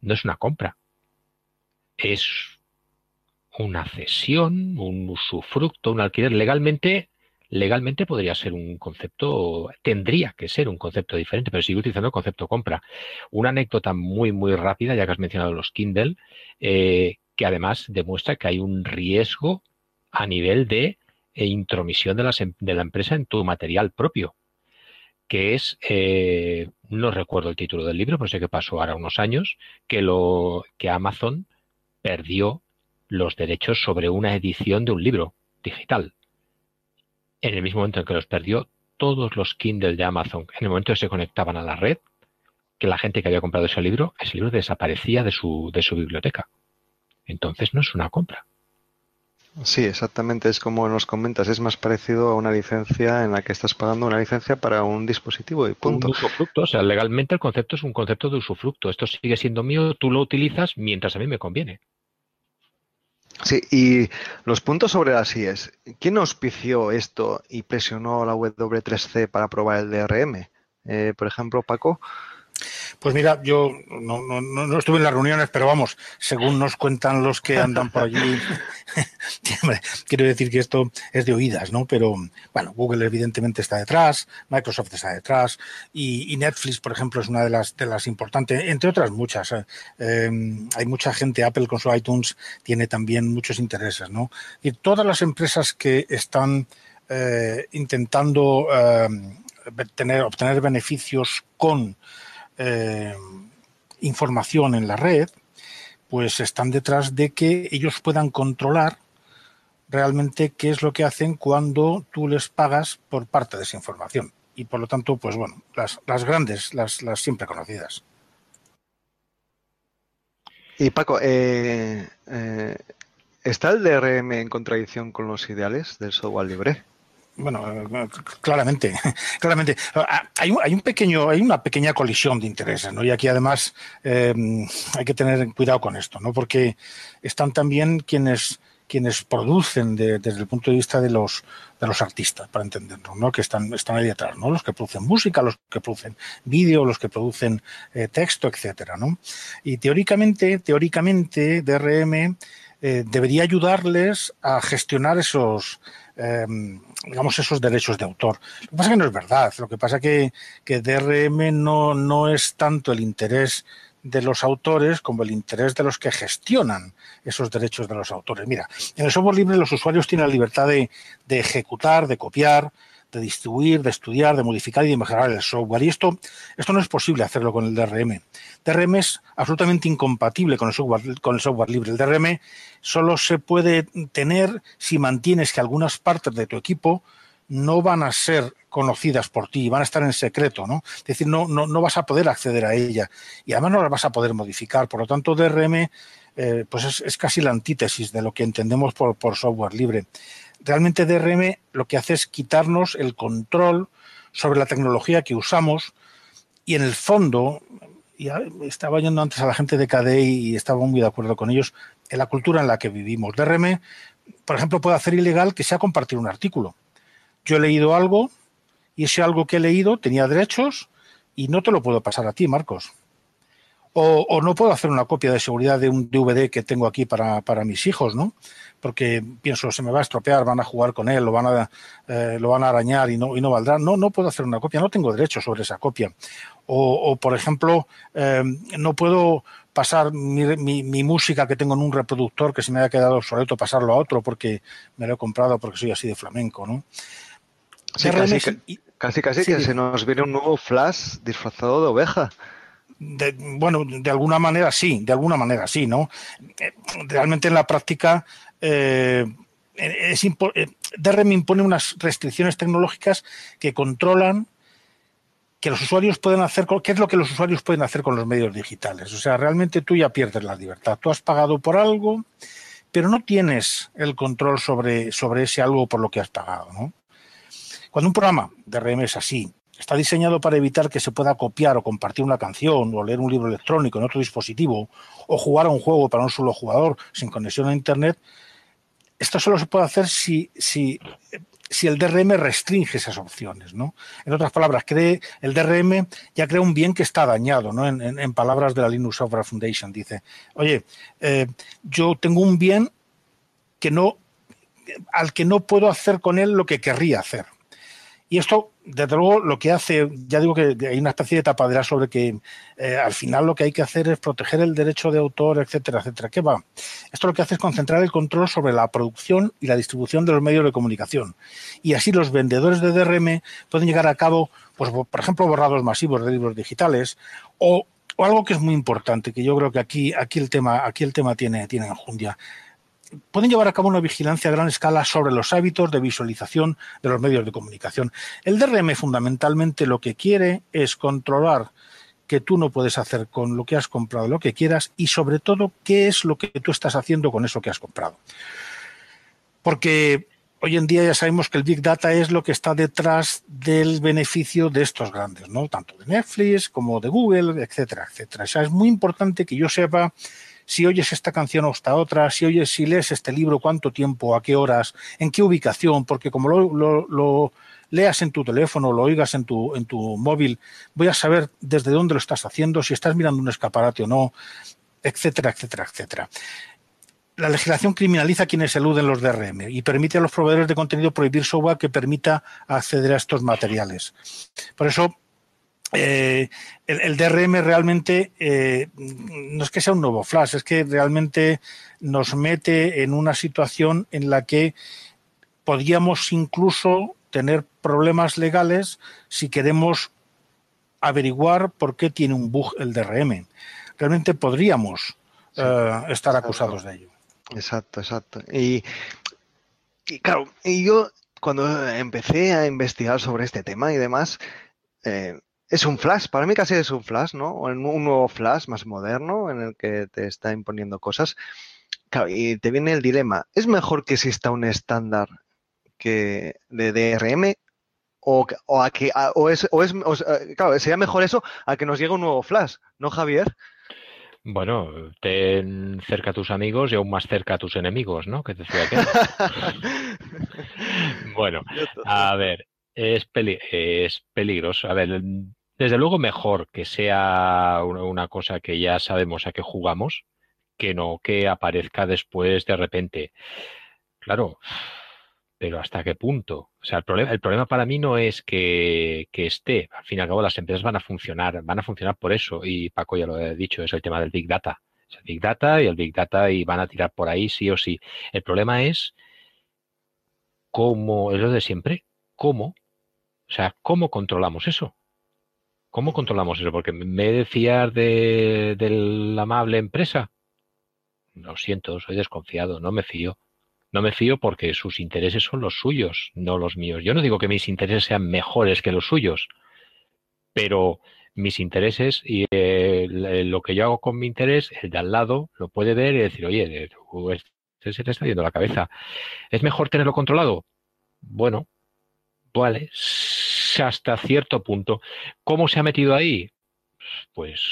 no es una compra, es una cesión, un usufructo, un alquiler. Legalmente, legalmente podría ser un concepto, tendría que ser un concepto diferente, pero sigue utilizando el concepto compra. Una anécdota muy, muy rápida, ya que has mencionado los Kindle, eh, que además demuestra que hay un riesgo a nivel de eh, intromisión de, em, de, la empresa en tu material propio, que es, eh, no recuerdo el título del libro, pero sé que pasó ahora unos años, que, lo, que Amazon perdió los derechos sobre una edición de un libro digital. En el mismo momento en que los perdió, todos los Kindle de Amazon, en el momento en que se conectaban a la red, que la gente que había comprado ese libro, ese libro desaparecía de su, de su biblioteca. Entonces no es una compra. Sí, exactamente. Es como nos comentas, es más parecido a una licencia en la que estás pagando una licencia para un dispositivo y punto. Un usufructo, o sea, legalmente el concepto es un concepto de usufructo. Esto sigue siendo mío, tú lo utilizas mientras a mí me conviene. Sí, y los puntos sobre las IES. ¿Quién auspició esto y presionó a la W3C para probar el DRM? Eh, por ejemplo, Paco. Pues mira, yo no, no, no, estuve en las reuniones, pero vamos, según nos cuentan los que andan por allí, quiero decir que esto es de oídas, ¿no? Pero bueno, Google evidentemente está detrás, Microsoft está detrás y, Netflix, por ejemplo, es una de las de las importantes, entre otras muchas. ¿eh? Em, hay mucha gente, Apple con su iTunes tiene también muchos intereses, ¿no? Y todas las empresas que están eh, intentando em, tener, obtener beneficios con eh, información en la red, pues están detrás de que ellos puedan controlar realmente qué es lo que hacen cuando tú les pagas por parte de esa información. Y por lo tanto, pues bueno, las, grandes, las, las siempre conocidas. Y Paco, eh, eh, ¿está el DRM en contradicción con los ideales del software libre? Bueno, claramente, claramente. Hay, hay, un pequeño, hay una pequeña colisión de intereses, ¿no? Y aquí además eh, hay que tener cuidado con esto, ¿no? Porque están también quienes quienes producen desde el punto de vista de los de los artistas, para entenderlo, ¿no? Que están, están ahí detrás, ¿no? Los que producen música, los que producen vídeo, los que producen eh, texto, etcétera, ¿no? Y teóricamente, teóricamente, DRM eh, debería ayudarles a gestionar esos, em, digamos, esos derechos de autor. Lo que pasa es que no es verdad. Lo que pasa es que, que DRM no, no es tanto el interés de los autores como el interés de los que gestionan esos derechos de los autores. Mira, en el software libre los usuarios tienen la libertad de, de ejecutar, de copiar, de distribuir, de estudiar, de modificar y de mejorar el software. Y esto, esto no es posible hacerlo con el DRM. DRM es absolutamente incompatible con el, software, con el software libre. El DRM solo se puede tener si mantienes que algunas partes de tu equipo no van a ser conocidas por ti, van a estar en secreto, ¿no? Es decir, no, no, no vas a poder acceder a ella y además no las vas a poder modificar. Por lo tanto, DRM eh, pues es, es, casi la antítesis de lo que entendemos por, por software libre realmente DRM lo que hace es quitarnos el control sobre la tecnología que usamos y en el fondo, estaba yendo antes a la gente de KDE y estaba muy de acuerdo con ellos, en la cultura en la que vivimos. DRM, por ejemplo, puede hacer ilegal que sea compartir un artículo. Yo he leído algo y ese algo que he leído tenía derechos y no te lo puedo pasar a ti, Marcos. O, no puedo hacer una copia de seguridad de un DVD que tengo aquí para, para mis hijos, ¿no? porque pienso se me va a estropear, van a jugar con él, lo van a, eh, lo van a arañar y no, y no valdrá. No, no puedo hacer una copia, no tengo derecho sobre esa copia. O, por ejemplo, eh, no puedo pasar mi, mi, música que tengo en un reproductor que se me haya quedado obsoleto, pasarlo a otro porque me lo he comprado porque soy así de flamenco, ¿no? Sí, casi, casi, que se nos viene un nuevo flash disfrazado de oveja. Bueno, de alguna manera sí, de alguna manera sí, ¿no? Eh, realmente en la práctica eh, es eh, DRM impone unas restricciones tecnológicas que controlan que los usuarios pueden hacer, qué es lo que los usuarios pueden hacer con los medios digitales. O sea, realmente tú ya pierdes la libertad. Tú has pagado por algo, pero no tienes el control sobre, sobre ese algo por lo que has pagado. ¿no? Cuando un programa DRM es así, está diseñado para evitar que se pueda copiar o compartir una canción o leer un libro electrónico en otro dispositivo o jugar a un juego para un solo jugador sin conexión a Internet, esto solo se puede hacer si, si, si el DRM restringe esas opciones. ¿no? En otras palabras, cree, el DRM ya crea un bien que está dañado. ¿no? En, palabras de la Linux Software Foundation, dice, oye, eh, yo tengo un bien que no, al que no puedo hacer con él lo que querría hacer. Y esto, desde luego, lo que hace, ya digo que hay una especie de tapadera sobre que eh, al final lo que hay que hacer es proteger el derecho de autor, etcétera, etcétera. ¿Qué va? Esto lo que hace es concentrar el control sobre la producción y la distribución de los medios de comunicación. Y así los vendedores de DRM pueden llegar a cabo, pues, por ejemplo, borrados masivos de libros digitales o, algo que es muy importante, que yo creo que aquí, aquí el tema, aquí el tema tiene, tiene enjundia pueden llevar a cabo una vigilancia a gran escala sobre los hábitos de visualización de los medios de comunicación. El DRM fundamentalmente lo que quiere es controlar que tú no puedes hacer con lo que has comprado lo que quieras y sobre todo qué es lo que tú estás haciendo con eso que has comprado. Porque hoy en día ya sabemos que el Big Data es lo que está detrás del beneficio de estos grandes, ¿no? Tanto de Netflix como de Google, etcétera, etcétera. O sea, es muy importante que yo sepa si oyes esta canción o esta otra, si oyes, si lees este libro, cuánto tiempo, a qué horas, en qué ubicación, porque como lo, leas en tu teléfono, lo oigas en tu, en tu móvil, voy a saber desde dónde lo estás haciendo, si estás mirando un escaparate o no, etcétera, etcétera, etcétera. La legislación criminaliza a quienes eluden los DRM y permite a los proveedores de contenido prohibir software que permita acceder a estos materiales. Por eso, eh, el, DRM realmente eh, no es que sea un nuevo flash, es que realmente nos mete en una situación en la que podríamos incluso tener problemas legales si queremos averiguar por qué tiene un bug el DRM. Realmente podríamos eh, estar acusados de ello. Exacto, exacto. Y, y, claro, y yo cuando empecé a investigar sobre este tema y demás, eh, es un flash, para mí casi es un flash, ¿no? Un nuevo flash más moderno en el que te está imponiendo cosas. Claro, y te viene el dilema. ¿Es mejor que exista un estándar que de DRM o, a que o es, o es claro, sería mejor eso a que nos llegue un nuevo flash, ¿no, Javier? Bueno, ten cerca a tus amigos y aún más cerca a tus enemigos, ¿no? Que te decía que. bueno, a ver, es, es peligroso. A ver, desde luego mejor que sea una cosa que ya sabemos a qué jugamos, que no que aparezca después de repente. Claro, pero ¿hasta qué punto? O sea, el problema, el problema para mí no es que, esté. Al fin y al cabo, las empresas van a funcionar, van a funcionar por eso. Y Paco ya lo ha dicho, es el tema del Big Data. El Big Data y el Big Data y van a tirar por ahí sí o sí. El problema es cómo, es lo de siempre, cómo, o sea, cómo controlamos eso. ¿Cómo controlamos eso? Porque me he de de, la amable empresa. Lo siento, soy desconfiado, no me fío. No me fío porque sus intereses son los suyos, no los míos. Yo no digo que mis intereses sean mejores que los suyos, pero mis intereses y eh, lo que yo hago con mi interés, el de al lado lo puede ver y decir, oye, este se te está yendo la cabeza. ¿Es mejor tenerlo controlado? Bueno, vale, hasta cierto punto. ¿Cómo se ha metido ahí? Pues,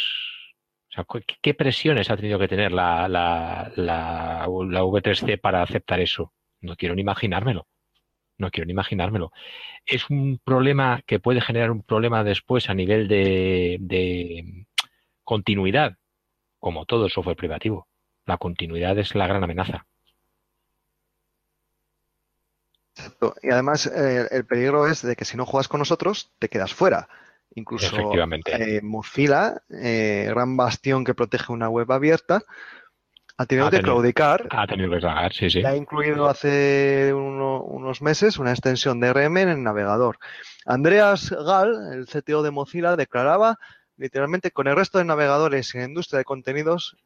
¿qué presiones ha tenido que tener la, la, la, la V3C para aceptar eso? No quiero ni imaginármelo. No quiero ni imaginármelo. Es un problema que puede generar un problema después a nivel de, de continuidad, como todo el software privativo. La continuidad es la gran amenaza. Y además eh, el peligro es de que si no juegas con nosotros, te quedas fuera. Incluso eh, Mozilla, eh, gran bastión que protege una web abierta, ha tenido que claudicar. Ha tenido que claudicar, sí, sí. Ha incluido hace unos meses una extensión de RM en el navegador. Andreas Gall, el CTO de Mozilla, declaraba literalmente con el resto de navegadores en industria de contenidos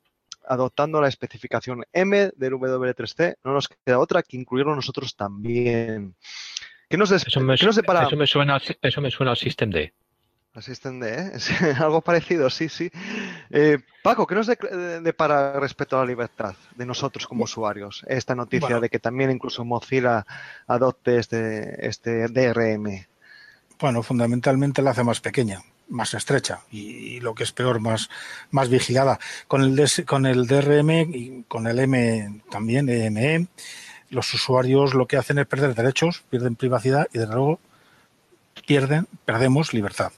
adoptando la especificación M del W3C, no nos queda otra que incluirlo nosotros también. ¿Qué nos, eso, me, ¿qué separa? eso, me suena, eso me suena al System D. Al System D, ¿eh? algo parecido, sí, sí. Eh, Paco, ¿qué nos depara respecto a la libertad de nosotros como usuarios? Esta noticia de que también incluso Mozilla adopte este, este DRM. Bueno, fundamentalmente la hace más pequeña más estrecha y, lo que es peor, más, más vigilada. Con el, con el DRM y con el M también, EME, los usuarios lo que hacen es perder derechos, pierden privacidad y desde luego pierden, perdemos libertad.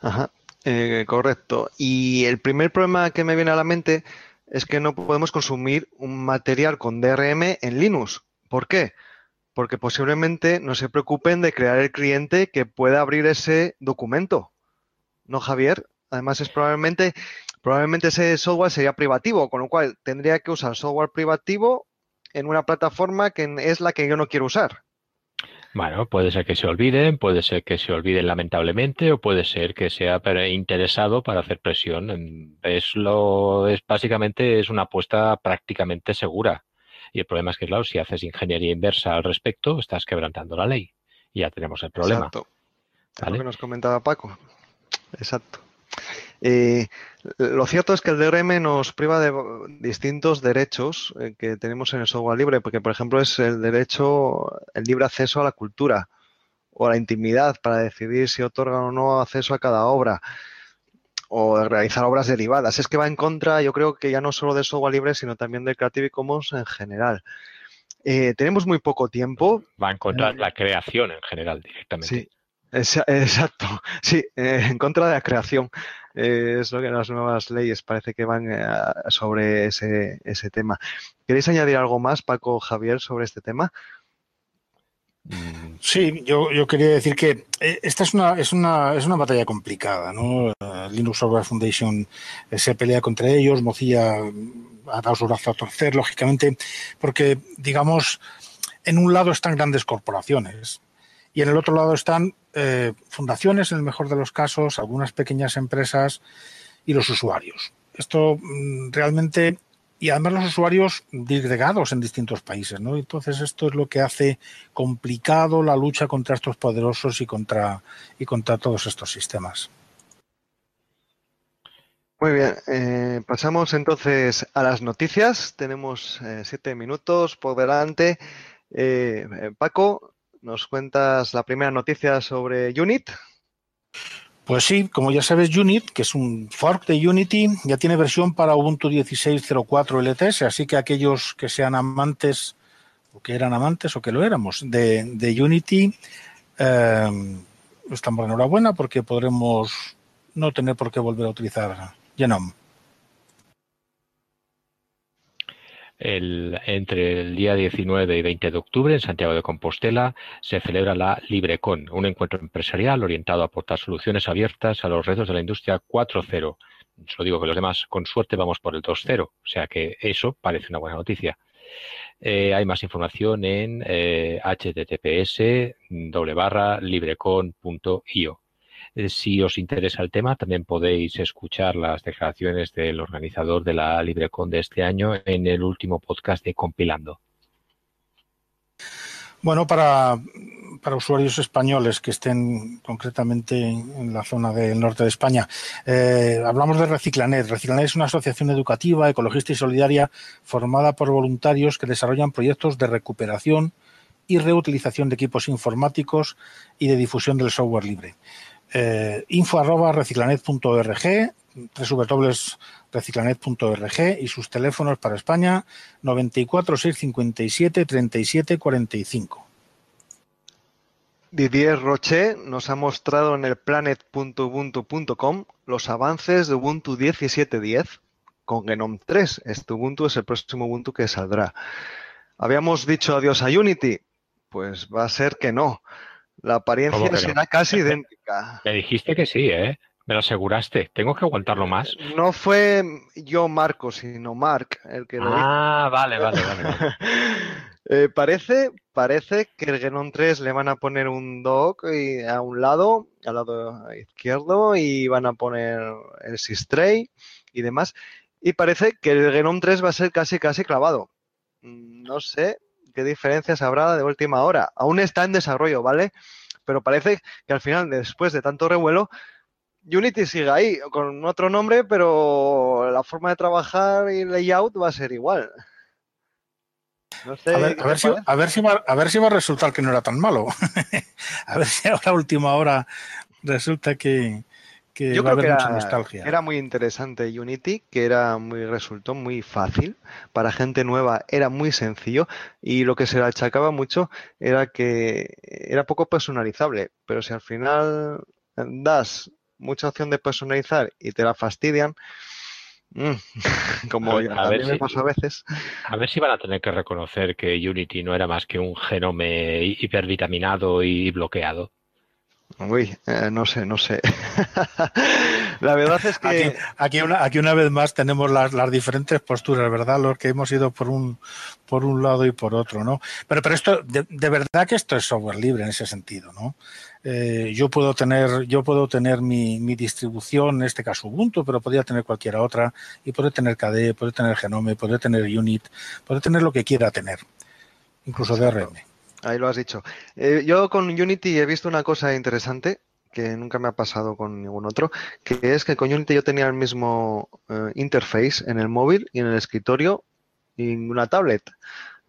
Ajá, eh, correcto. Y el primer problema que me viene a la mente es que no podemos consumir un material con DRM en Linux. ¿Por qué? Porque posiblemente no se preocupen de crear el cliente que pueda abrir ese documento. ¿No, Javier? Además, es probablemente, probablemente ese software sería privativo, con lo cual tendría que usar software privativo en una plataforma que es la que yo no quiero usar. Bueno, puede ser que se olviden, puede ser que se olviden lamentablemente, o puede ser que sea interesado para hacer presión. Es lo, es básicamente es una apuesta prácticamente segura. Y el problema es que, claro, si haces ingeniería inversa al respecto, estás quebrantando la ley. Y ya tenemos el problema. Exacto. lo que nos comentaba Paco. Exacto. Eh, lo cierto es que el DRM nos priva de distintos derechos eh, que tenemos en el software libre, porque por ejemplo es el derecho, el libre acceso a la cultura o a la intimidad para decidir si otorgan o no acceso a cada obra o realizar obras derivadas. Es que va en contra, yo creo que ya no solo del software libre, sino también del Creative Commons en general. Eh, tenemos muy poco tiempo. Va en contra de la creación en general directamente. Sí, exacto. Sí, en contra de la creación. Eh, es lo que las nuevas leyes parece que van eh, sobre ese, ese tema. ¿Queréis añadir algo más, Paco Javier, sobre este tema? Mm, sí, yo, yo, quería decir que eh, esta es una, es una, es una batalla complicada, ¿no? Linux Software Foundation se pelea contra ellos, Mozilla ha dado su brazo a torcer, lógicamente, porque, digamos, en un lado están grandes corporaciones, y en el otro lado están eh, fundaciones, en el mejor de los casos, algunas pequeñas empresas y los usuarios. Esto mm, realmente, y además los usuarios disgregados en distintos países, ¿no? Entonces esto es lo que hace complicado la lucha contra estos poderosos y contra, y contra todos estos sistemas. Muy bien, eh, pasamos entonces a las noticias. Tenemos eh, siete minutos por delante. Paco, ¿Nos cuentas la primera noticia sobre Unit? Pues sí, como ya sabes, Unit, que es un fork de Unity, ya tiene versión para Ubuntu 16.04 LTS, así que aquellos que sean amantes, o que eran amantes, o que lo éramos, de, Unity, eh, estamos enhorabuena porque podremos no tener por qué volver a utilizar Genome. Entre el día 19 y 20 de octubre en Santiago de Compostela se celebra la LibreCon, un encuentro empresarial orientado a aportar soluciones abiertas a los retos de la industria 4.0. Solo digo que los demás, con suerte, vamos por el 2.0, o sea que eso parece una buena noticia. Eh, hay más información en eh, https librecon.io. Eh, si os interesa el tema, también podéis escuchar las declaraciones del organizador de la LibreCon de este año en el último podcast de Compilando. Bueno, para, usuarios españoles que estén concretamente en la zona del norte de España, eh, hablamos de Reciclanet. Reciclanet es una asociación educativa, ecologista y solidaria formada por voluntarios que desarrollan proyectos de recuperación y reutilización de equipos informáticos y de difusión del software libre eh, info arroba reciclanet.org, www.reciclanet.org y sus teléfonos para España 94 657 37 45. Didier Roche nos ha mostrado en el planet.ubuntu.com los avances de Ubuntu 17.10 con Genome 3. Este Ubuntu es el próximo Ubuntu que saldrá. Habíamos dicho adiós a Unity, pues va a ser que no. La apariencia será casi idéntica. Me dijiste que sí, ¿eh? Me lo aseguraste. ¿Tengo que aguantarlo más? No fue yo, Marco, sino Mark el que lo Ah, vale, vale, vale. Eh, parece, parece que el Genon 3 le van a poner un dock a un lado, al lado izquierdo, y van a poner el Sistray y demás. Y parece que el Genom 3 va a ser casi, casi clavado. Mm, no sé, qué diferencias habrá de última hora. Aún está en desarrollo, ¿vale? Pero parece que al final, después de tanto revuelo, Unity sigue ahí, con otro nombre, pero la forma de trabajar y layout va a ser igual. No sé, a, ver, si, va, a, ver, si va, a resultar que no era tan malo. a ver si a última hora, resulta que, que Yo va a creo haber que mucha era, nostalgia. era muy interesante Unity, que era muy resultó muy fácil para gente nueva, era muy sencillo y lo que se le achacaba mucho era que era poco personalizable, pero si al final das mucha opción de personalizar y te la fastidian, mm, como A ver- a, a mí ver me si- pasa a veces, A ver si van a tener que reconocer que Unity no era más que un genome hi- hipervitaminado y bloqueado. Uy, eh, no sé, no sé. La verdad es que Aquí, aquí, una, aquí una vez más tenemos las, las diferentes posturas, ¿verdad? Los que hemos ido por un, por un lado y por otro, ¿no? Pero, pero esto, de, de verdad que esto es software libre en ese sentido, ¿no? Eh, yo puedo tener, yo puedo tener mi, mi distribución, en este caso Ubuntu, pero podría tener cualquiera otra, y puede tener KDE, puede tener Genome, puede tener Unit, puede tener lo que quiera tener, incluso. DRM. Ahí lo has dicho. Eh, yo con Unity he visto una cosa interesante que nunca me ha pasado con ningún otro, que es que con Unity yo tenía el mismo eh, interface en el móvil y en el escritorio y en una tablet.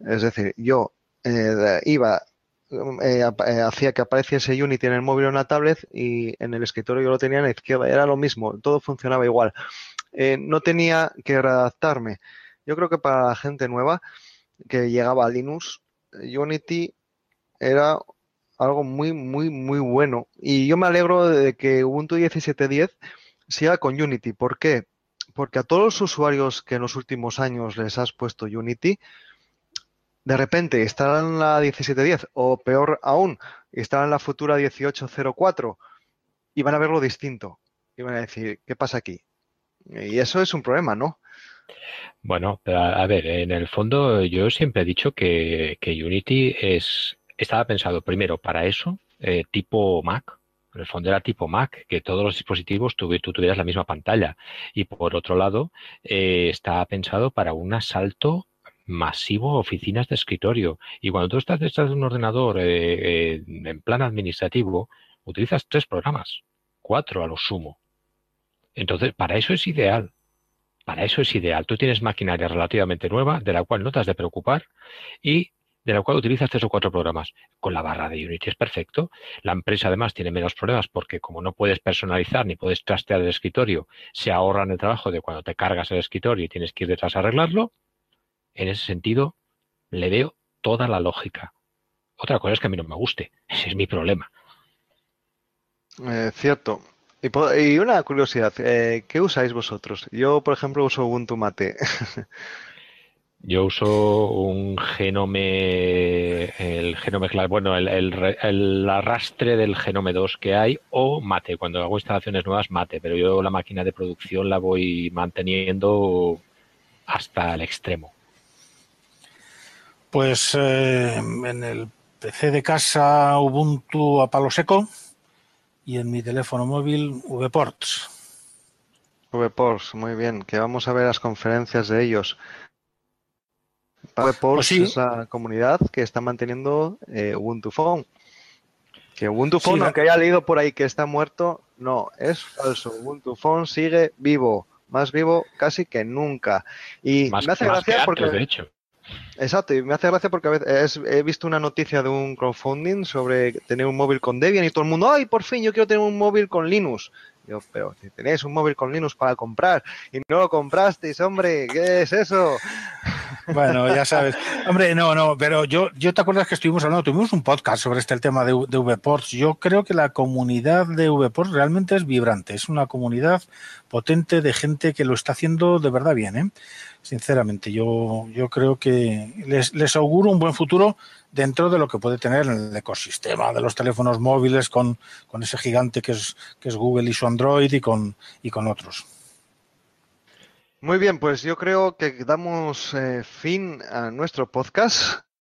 Es decir, yo eh, iba, eh, hacía que apareciese Unity en el móvil o en la tablet y en el escritorio yo lo tenía en la izquierda. Era lo mismo, todo funcionaba igual. No tenía que readaptarme. Yo creo que para la gente nueva que llegaba a Linux, Unity era algo muy, muy, muy bueno. Y yo me alegro de que Ubuntu 17.10 siga con Unity. ¿Por qué? Porque a todos los usuarios que en los últimos años les has puesto Unity, de repente instalan la 17.10 o peor aún, instalan la futura 18.04 y van a verlo distinto. Y van a decir, ¿qué pasa aquí? Y eso es un problema, ¿no? Bueno, a, a ver, en el fondo yo siempre he dicho que, que Unity es, estaba pensado primero para eso, eh, tipo Mac. El fondo era tipo Mac, que todos los dispositivos tú tuvieras la misma pantalla. Y por otro lado, eh, estaba pensado para un asalto masivo a oficinas de escritorio. Y cuando tú estás detrás de un ordenador eh, en plan administrativo, utilizas tres programas, cuatro a lo sumo. Entonces, para eso es ideal. Para eso es ideal. Tú tienes maquinaria relativamente nueva, de la cual no te has de preocupar y de la cual utilizas tres o cuatro programas. Con la barra de Unity es perfecto. La empresa además tiene menos problemas porque como no puedes personalizar ni puedes trastear el escritorio, se ahorran el trabajo de cuando te cargas el escritorio y tienes que ir detrás a arreglarlo. En ese sentido, le veo toda la lógica. Otra cosa es que a mí no me guste. Ese es mi problema. Eh, cierto. Y, una curiosidad, eh, ¿qué usáis vosotros? Yo, por ejemplo, uso Ubuntu Mate. Yo uso un genome, el genome, bueno, el, el arrastre del genome 2 que hay o mate. Cuando hago instalaciones nuevas, mate, pero yo la máquina de producción la voy manteniendo hasta el extremo. Pues eh, en el PC de casa Ubuntu a palo seco y en mi teléfono móvil VPorts. VPorts, muy bien, que vamos a ver las conferencias de ellos. VPorts Pues sí. es la comunidad que está manteniendo eh, Ubuntu Phone. Que Ubuntu Sí, Phone, la- aunque haya leído por ahí que está muerto, no, es falso. Ubuntu Phone sigue vivo, más vivo casi que nunca. Y Más, me hace más que gracia antes, porque... de hecho. Exacto, y me hace gracia porque a veces es- he visto una noticia de un crowdfunding sobre tener un móvil con Debian y todo el mundo, ¡ay, por fin yo quiero tener un móvil con Linux! Yo, pero si tenéis un móvil con Linux para comprar y no lo comprasteis, hombre, ¿qué es eso? Bueno, ya sabes. Hombre, no, no, pero yo, yo te acuerdas que estuvimos hablando, tuvimos un podcast sobre este el tema de, de VPorts. Yo creo que la comunidad de VPorts realmente es vibrante, es una comunidad potente de gente que lo está haciendo de verdad bien, ¿eh? Sinceramente, yo, yo creo que les, les auguro un buen futuro dentro de lo que puede tener el ecosistema de los teléfonos móviles con, con ese gigante que es, que es Google y su Android y con, y con otros. Muy bien, pues yo creo que damos eh, fin a nuestro podcast.